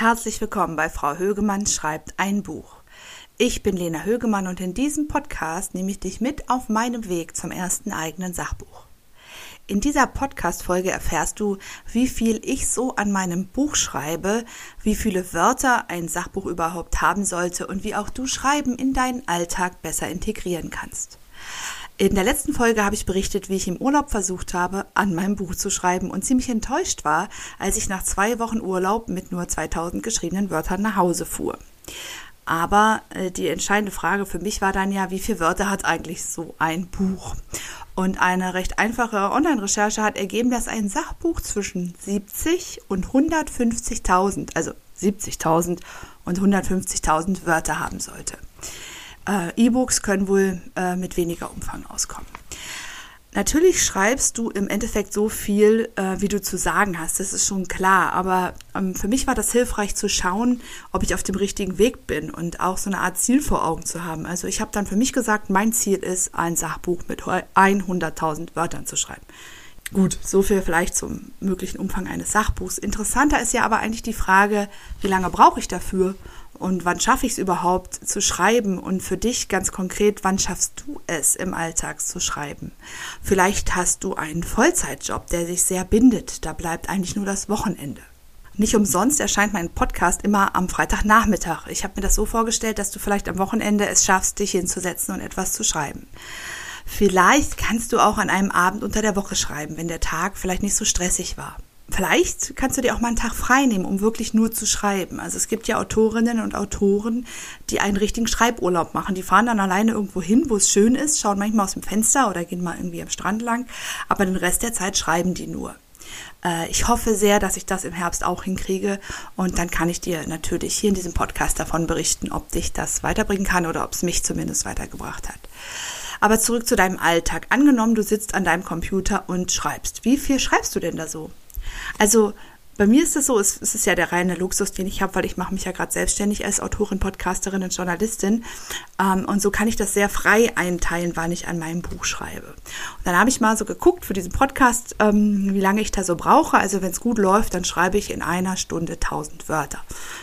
Herzlich willkommen bei Frau Högemann schreibt ein Buch. Ich bin Lena Högemann und in diesem Podcast nehme ich dich mit auf meinem Weg zum ersten eigenen Sachbuch. In dieser Podcast-Folge erfährst du, wie viel ich so an meinem Buch schreibe, wie viele Wörter ein Sachbuch überhaupt haben sollte und wie auch du Schreiben in deinen Alltag besser integrieren kannst. In der letzten Folge habe ich berichtet, wie ich im Urlaub versucht habe, an meinem Buch zu schreiben und ziemlich enttäuscht war, als ich nach zwei Wochen Urlaub mit nur 2000 geschriebenen Wörtern nach Hause fuhr. Aber äh, die entscheidende Frage für mich war dann ja, wie viele Wörter hat eigentlich so ein Buch? Und eine recht einfache Online-Recherche hat ergeben, dass ein Sachbuch zwischen 70 und 150.000, also 70.000 und 150.000 Wörter haben sollte. Äh, E-Books können wohl äh, mit weniger Umfang auskommen. Natürlich schreibst du im Endeffekt so viel, äh, wie du zu sagen hast, das ist schon klar. Aber ähm, für mich war das hilfreich zu schauen, ob ich auf dem richtigen Weg bin und auch so eine Art Ziel vor Augen zu haben. Also ich habe dann für mich gesagt, mein Ziel ist, ein Sachbuch mit 100.000 Wörtern zu schreiben. Gut, so viel vielleicht zum möglichen Umfang eines Sachbuchs. Interessanter ist ja aber eigentlich die Frage, wie lange brauche ich dafür und wann schaffe ich es überhaupt zu schreiben? Und für dich ganz konkret, wann schaffst du es im Alltag zu schreiben? Vielleicht hast du einen Vollzeitjob, der sich sehr bindet. Da bleibt eigentlich nur das Wochenende. Nicht umsonst erscheint mein Podcast immer am Freitagnachmittag. Ich habe mir das so vorgestellt, dass du vielleicht am Wochenende es schaffst, dich hinzusetzen und etwas zu schreiben. Vielleicht kannst du auch an einem Abend unter der Woche schreiben, wenn der Tag vielleicht nicht so stressig war vielleicht kannst du dir auch mal einen Tag frei nehmen, um wirklich nur zu schreiben. Also es gibt ja Autorinnen und Autoren, die einen richtigen Schreiburlaub machen. Die fahren dann alleine irgendwo hin, wo es schön ist, schauen manchmal aus dem Fenster oder gehen mal irgendwie am Strand lang, aber den Rest der Zeit schreiben die nur. Äh, ich hoffe sehr, dass ich das im Herbst auch hinkriege und dann kann ich dir natürlich hier in diesem Podcast davon berichten, ob dich das weiterbringen kann oder ob es mich zumindest weitergebracht hat. Aber zurück zu deinem Alltag. Angenommen, du sitzt an deinem Computer und schreibst. Wie viel schreibst du denn da so? Also bei mir ist es so, es, es ist ja der reine Luxus, den ich habe, weil ich mache mich ja gerade selbstständig als Autorin, Podcasterin und Journalistin. Ähm, und so kann ich das sehr frei einteilen, wann ich an meinem Buch schreibe. Und dann habe ich mal so geguckt für diesen Podcast, ähm, wie lange ich da so brauche. Also wenn es gut läuft, dann schreibe ich in einer Stunde 1000 Wörter.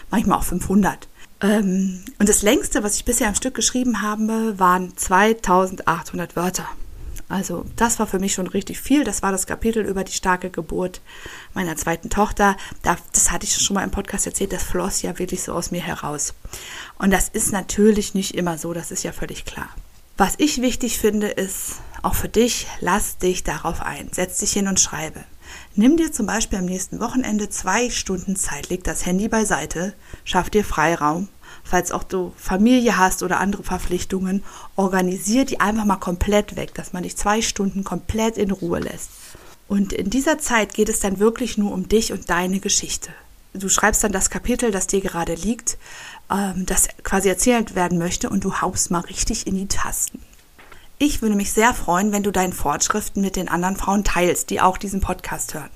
Manchmal auch 500. Ähm, und das längste, was ich bisher am Stück geschrieben habe, waren 2800 Wörter. Also das war für mich schon richtig viel. Das war das Kapitel über die starke Geburt meiner zweiten Tochter. Das hatte ich schon mal im Podcast erzählt. Das floss ja wirklich so aus mir heraus. Und das ist natürlich nicht immer so. Das ist ja völlig klar. Was ich wichtig finde, ist auch für dich, lass dich darauf ein. Setz dich hin und schreibe. Nimm dir zum Beispiel am nächsten Wochenende zwei Stunden Zeit, leg das Handy beiseite, schaff dir Freiraum falls auch du Familie hast oder andere Verpflichtungen, organisier die einfach mal komplett weg, dass man dich zwei Stunden komplett in Ruhe lässt. Und in dieser Zeit geht es dann wirklich nur um dich und deine Geschichte. Du schreibst dann das Kapitel, das dir gerade liegt, ähm, das quasi erzählt werden möchte und du haust mal richtig in die Tasten. Ich würde mich sehr freuen, wenn du deinen Fortschriften mit den anderen Frauen teilst, die auch diesen Podcast hören.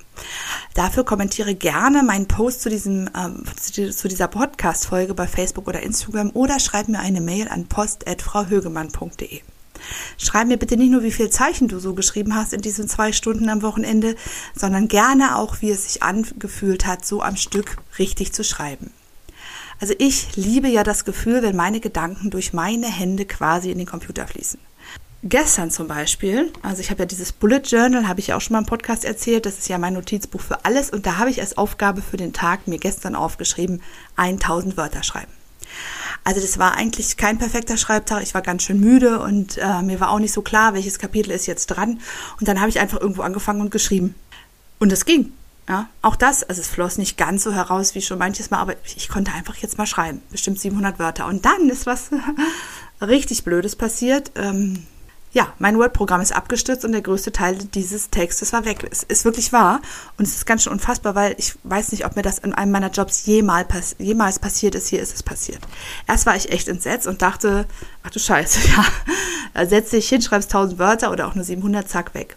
Dafür kommentiere gerne meinen Post zu, diesem, ähm, zu dieser Podcast-Folge bei Facebook oder Instagram oder schreib mir eine Mail an post.frauhögemann.de. Schreib mir bitte nicht nur, wie viele Zeichen du so geschrieben hast in diesen zwei Stunden am Wochenende, sondern gerne auch, wie es sich angefühlt hat, so am Stück richtig zu schreiben. Also ich liebe ja das Gefühl, wenn meine Gedanken durch meine Hände quasi in den Computer fließen. Gestern zum Beispiel, also ich habe ja dieses Bullet Journal, habe ich ja auch schon mal im Podcast erzählt, das ist ja mein Notizbuch für alles und da habe ich als Aufgabe für den Tag mir gestern aufgeschrieben, 1000 Wörter schreiben. Also das war eigentlich kein perfekter Schreibtag, ich war ganz schön müde und äh, mir war auch nicht so klar, welches Kapitel ist jetzt dran und dann habe ich einfach irgendwo angefangen und geschrieben. Und es ging. Ja, auch das, also es floss nicht ganz so heraus wie schon manches Mal, aber ich konnte einfach jetzt mal schreiben, bestimmt 700 Wörter. Und dann ist was richtig Blödes passiert. Ähm, ja, mein Word-Programm ist abgestürzt und der größte Teil dieses Textes war weg. Es ist wirklich wahr und es ist ganz schön unfassbar, weil ich weiß nicht, ob mir das in einem meiner Jobs jemals, pass jemals passiert ist. Hier ist es passiert. Erst war ich echt entsetzt und dachte, ach du Scheiße, ja, setz dich hin, schreibst 1000 Wörter oder auch nur 700, zack, weg.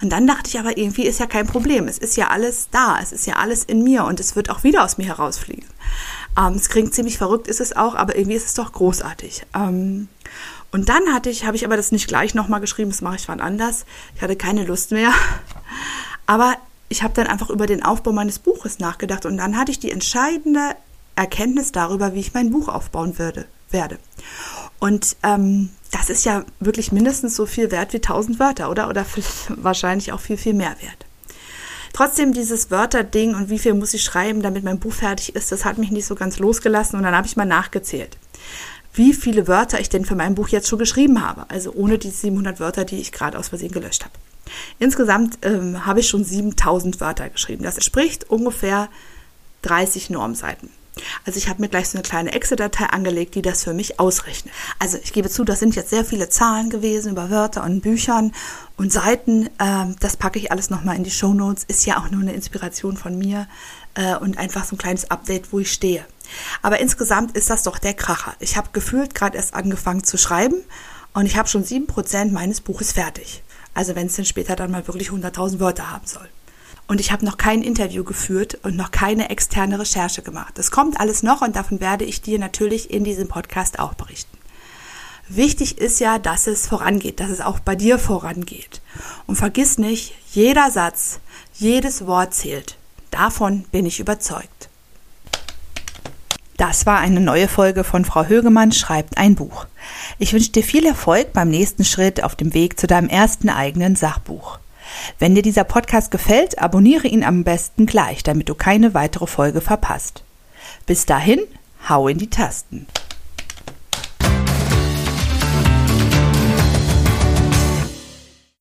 Und dann dachte ich aber, irgendwie ist ja kein Problem. Es ist ja alles da, es ist ja alles in mir und es wird auch wieder aus mir herausfliegen. Ähm, es klingt ziemlich verrückt, ist es auch, aber irgendwie ist es doch großartig. Ähm, und dann hatte ich, habe ich aber das nicht gleich nochmal geschrieben, das mache ich wann anders. Ich hatte keine Lust mehr. Aber ich habe dann einfach über den Aufbau meines Buches nachgedacht und dann hatte ich die entscheidende Erkenntnis darüber, wie ich mein Buch aufbauen würde, werde. Und ähm, das ist ja wirklich mindestens so viel wert wie 1000 Wörter, oder? Oder wahrscheinlich auch viel, viel mehr wert. Trotzdem dieses Wörterding und wie viel muss ich schreiben, damit mein Buch fertig ist, das hat mich nicht so ganz losgelassen und dann habe ich mal nachgezählt, wie viele Wörter ich denn für mein Buch jetzt schon geschrieben habe. Also ohne die 700 Wörter, die ich gerade aus Versehen gelöscht habe. Insgesamt ähm, habe ich schon 7000 Wörter geschrieben. Das entspricht ungefähr 30 Normseiten. Also ich habe mir gleich so eine kleine Excel-Datei angelegt, die das für mich ausrechnet. Also ich gebe zu, das sind jetzt sehr viele Zahlen gewesen über Wörter und Büchern und Seiten. Ähm, das packe ich alles nochmal in die Show Notes. Ist ja auch nur eine Inspiration von mir äh, und einfach so ein kleines Update, wo ich stehe. Aber insgesamt ist das doch der Kracher. Ich habe gefühlt gerade erst angefangen zu schreiben und ich habe schon sieben Prozent meines Buches fertig. Also wenn es denn später dann mal wirklich 100.000 Wörter haben soll. Und ich habe noch kein Interview geführt und noch keine externe Recherche gemacht. Das kommt alles noch und davon werde ich dir natürlich in diesem Podcast auch berichten. Wichtig ist ja, dass es vorangeht, dass es auch bei dir vorangeht. Und vergiss nicht, jeder Satz, jedes Wort zählt. Davon bin ich überzeugt. Das war eine neue Folge von Frau Högemann schreibt ein Buch. Ich wünsche dir viel Erfolg beim nächsten Schritt auf dem Weg zu deinem ersten eigenen Sachbuch. Wenn dir dieser Podcast gefällt, abonniere ihn am besten gleich, damit du keine weitere Folge verpasst. Bis dahin, hau in die Tasten.